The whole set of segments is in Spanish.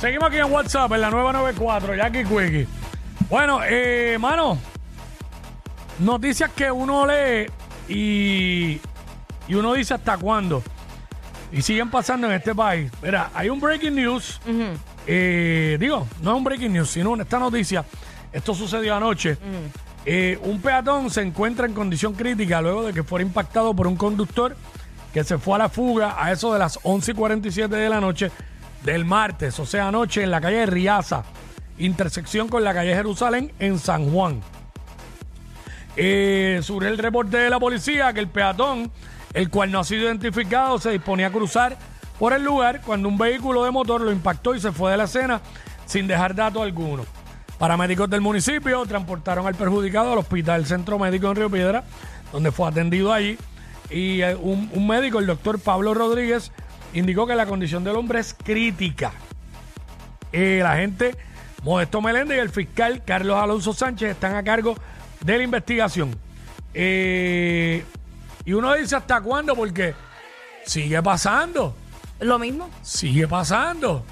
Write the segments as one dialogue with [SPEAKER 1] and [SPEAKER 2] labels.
[SPEAKER 1] Seguimos aquí en WhatsApp, en la 994, Jackie Quickie. Bueno, eh, mano, noticias que uno lee y, y uno dice hasta cuándo. Y siguen pasando en este país. Mira, hay un breaking news. eh, digo, no es un breaking news, sino esta noticia. Esto sucedió anoche. Eh, un peatón se encuentra en condición crítica luego de que fuera impactado por un conductor que se fue a la fuga a eso de las 11 y 47 de la noche del martes, o sea, anoche en la calle Riaza, intersección con la calle Jerusalén en San Juan. Eh, el reporte de la policía que el peatón, el cual no ha sido identificado, se disponía a cruzar por el lugar cuando un vehículo de motor lo impactó y se fue de la escena sin dejar dato alguno. Paramédicos del municipio transportaron al perjudicado al hospital Centro Médico en Río Piedra, donde fue atendido allí. Y eh, un médico, el doctor Pablo Rodríguez, indicó que la condición del hombre es crítica. Eh, la gente Modesto Meléndez y el fiscal Carlos Alonso Sánchez están a cargo de la investigación. Eh, y uno dice hasta cuándo, porque sigue pasando,
[SPEAKER 2] Lo mismo.
[SPEAKER 1] sigue pasando.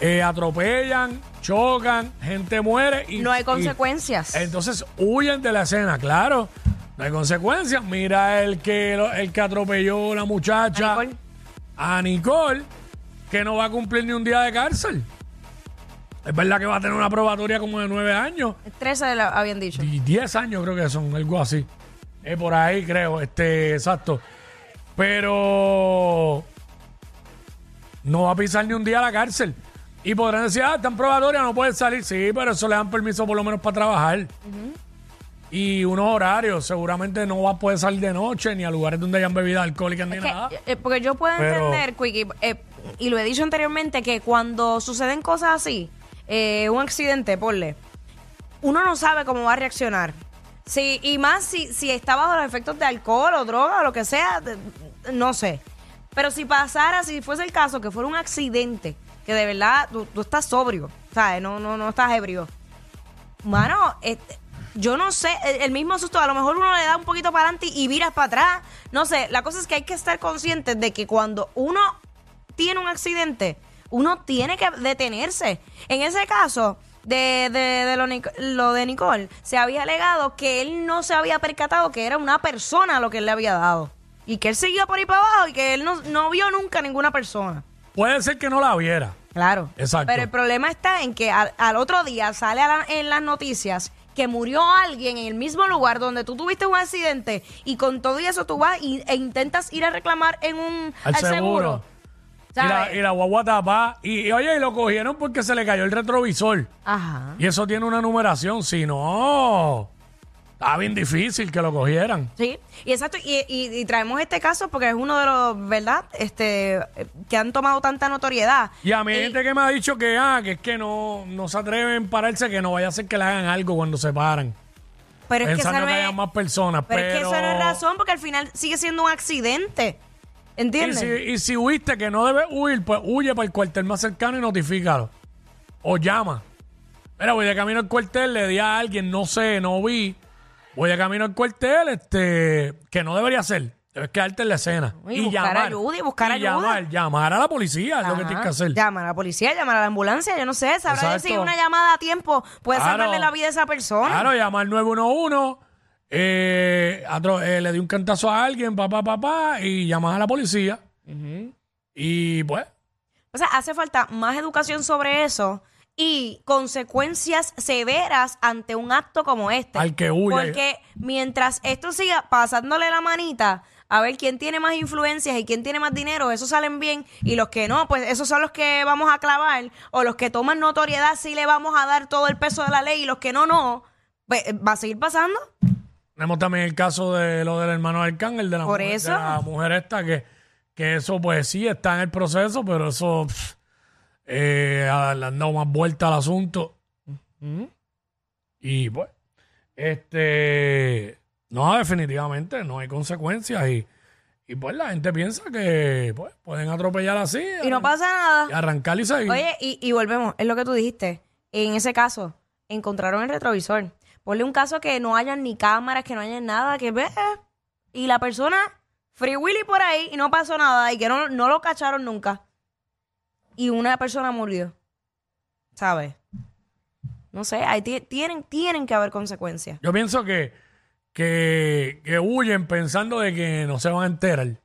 [SPEAKER 1] Eh, atropellan, chocan, gente muere y
[SPEAKER 2] No hay
[SPEAKER 1] y-
[SPEAKER 2] consecuencias.
[SPEAKER 1] entonces huyen de la escena, claro. No hay consecuencias. Mira el que el que atropelló a la muchacha
[SPEAKER 2] Nicole.
[SPEAKER 1] A Nicole, que no va a cumplir ni un día de cárcel. Es verdad que va a tener una probatoria como de nueve años.
[SPEAKER 2] 13 la- habían dicho.
[SPEAKER 1] Y 10 años creo que son, algo así. Es por ahí, creo, este, exacto. Pero no va a pisar ni un día a la cárcel. Y podrán decir, ah, está en probatoria, no puede salir. Sí, pero eso le dan permiso por lo menos para trabajar. Y unos horarios, seguramente no va a poder salir de noche ni a lugares donde hayan bebidas alcohólicas ni
[SPEAKER 2] Es que,
[SPEAKER 1] nada.
[SPEAKER 2] eh, porque yo puedo
[SPEAKER 1] Pero-
[SPEAKER 2] entender, Quickie, eh, y lo he dicho anteriormente, que cuando suceden cosas así, eh, un accidente, ponle, uno no sabe cómo va a reaccionar. Sí, y más si, si está bajo los efectos de alcohol o droga o lo que sea, de- no sé. Pero si pasara, si fuese el caso, que fuera un accidente, que de verdad tú, tú estás sobrio, ¿sabes? No, no, no estás ebrio. Mano, este, yo no sé, el, el mismo susto, a lo mejor uno le da un poquito para adelante y viras para atrás. No sé, la cosa es que hay que estar conscientes de que cuando uno tiene un accidente, uno tiene que detenerse. En ese caso de, de, de lo, lo de Nicole, se había alegado que él no se había percatado que era una persona lo que él le había dado. Y que él seguía por ahí para abajo y que él no, no vio nunca ninguna persona.
[SPEAKER 1] Puede ser que no la viera.
[SPEAKER 2] Claro.
[SPEAKER 1] Exacto.
[SPEAKER 2] Pero el problema está en que al, al otro día sale a la- en las noticias que murió alguien en el mismo lugar donde tú tuviste un accidente y con todo y eso tú vas y- e intentas ir a reclamar en un
[SPEAKER 1] Al seguro. Y la, y la guagua tapa. Y, y, oye, y lo cogieron porque se le cayó el retrovisor.
[SPEAKER 2] Ajá.
[SPEAKER 1] Y eso tiene una numeración. Si no, está bien difícil que lo cogieran.
[SPEAKER 2] Sí, y exacto, y, y- y traemos este caso porque es uno de los, ¿verdad? Este, que han tomado tanta notoriedad.
[SPEAKER 1] Y a mí hay
[SPEAKER 2] Y-
[SPEAKER 1] gente que me ha dicho que, ah, que es que no, no se atreven a pararse, que no vaya a ser que le hagan algo cuando se paran.
[SPEAKER 2] pero es que no
[SPEAKER 1] que,
[SPEAKER 2] es,
[SPEAKER 1] haya más personas.
[SPEAKER 2] pero
[SPEAKER 1] Pero,
[SPEAKER 2] es que eso no es razón porque al final sigue siendo un accidente.
[SPEAKER 1] Y
[SPEAKER 2] ¿Entiendes?
[SPEAKER 1] si, y si huiste que no debes huir, pues huye para el cuartel más cercano y notifícalo. O llama. Mira, voy de camino al cuartel, le di a alguien, no sé, no vi. Voy de camino al cuartel, este, que no debería ser. Debes quedarte en la escena.
[SPEAKER 2] Y buscar ayuda, y buscar ayuda.
[SPEAKER 1] Llamar, llamar a la policía, es lo que tienes que hacer.
[SPEAKER 2] Llamar a la policía, llamar a la ambulancia, yo no sé, sabrá decir una llamada a tiempo puede
[SPEAKER 1] Claro.
[SPEAKER 2] salvarle la vida a esa persona.
[SPEAKER 1] Claro, llamar 911, eh, atro- eh, le di un cantazo a alguien, papá, papá, y llamas a la policía. Y pues,
[SPEAKER 2] O sea, hace falta más educación sobre eso y consecuencias severas ante un acto como este.
[SPEAKER 1] Al que huye.
[SPEAKER 2] Porque mientras esto siga pasándole la manita a ver quién tiene más influencias y quién tiene más dinero, esos salen bien y los que no, pues esos son los que vamos a clavar o los que toman notoriedad sí le vamos a dar todo el peso de la ley y los que no, no. Pues, va a seguir pasando.
[SPEAKER 1] Tenemos también el caso de lo del hermano Arcángel, de la,
[SPEAKER 2] Por
[SPEAKER 1] mujer,
[SPEAKER 2] eso.
[SPEAKER 1] de la mujer esta, que, que eso pues sí está en el proceso, pero eso pff, eh, le han dado más vuelta al asunto. Y pues, este, no, definitivamente no hay consecuencias y, y pues la gente piensa que pues, pueden atropellar así
[SPEAKER 2] Y no pasa nada.
[SPEAKER 1] y arrancar y seguir.
[SPEAKER 2] Oye, y, y volvemos, es lo que tú dijiste. En ese caso, encontraron el retrovisor. Ponle un caso que no hayan ni cámaras, que no haya nada, que ve. Y la persona, Free Willy por ahí, y no pasó nada, y que no, no lo cacharon nunca. Y una persona murió. ¿sabes? No sé, ahí ti- tienen, tienen que haber consecuencias.
[SPEAKER 1] Yo pienso que, que, que huyen pensando de que no se van a enterar.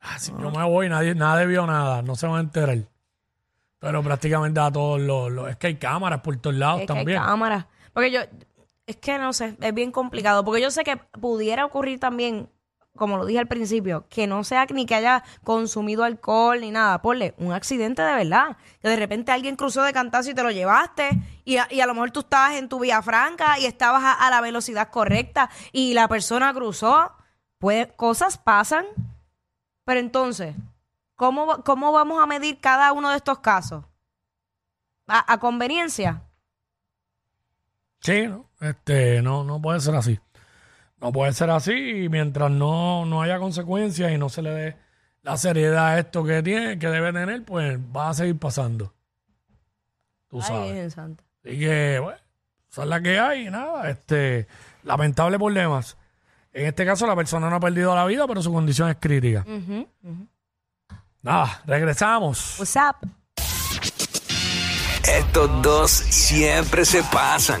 [SPEAKER 1] Ah, si yo me voy, nadie, nadie vio nada, no se van a enterar. Pero prácticamente a todos los, los- Es que hay cámaras por todos lados
[SPEAKER 2] Es que hay
[SPEAKER 1] también.
[SPEAKER 2] cámaras. Porque yo, es que no sé, es bien complicado. Porque yo sé que pudiera ocurrir también, como lo dije al principio, que no sea ni que haya consumido alcohol ni nada. Ponle un accidente de verdad. Que de repente alguien cruzó de cantazo y te lo llevaste. Y a, y a lo mejor tú estabas en tu vía franca y estabas a, a la velocidad correcta y la persona cruzó. Pues cosas pasan. Pero entonces, ¿cómo, cómo vamos a medir cada uno de estos casos? ¿A, a conveniencia?
[SPEAKER 1] Sí, ¿no? Este, no, no puede ser así. No puede ser así y mientras no, no haya consecuencias y no se le dé la seriedad a esto que tiene, que debe tener, pues va a seguir pasando. Tú
[SPEAKER 2] Ay,
[SPEAKER 1] sabes.
[SPEAKER 2] Santa.
[SPEAKER 1] Así que, bueno, esa es la que hay, y nada, este, lamentable por demás. En este caso la persona no ha perdido la vida, pero su condición es crítica. Nada, regresamos.
[SPEAKER 2] What's up?
[SPEAKER 3] Estos dos siempre se pasan.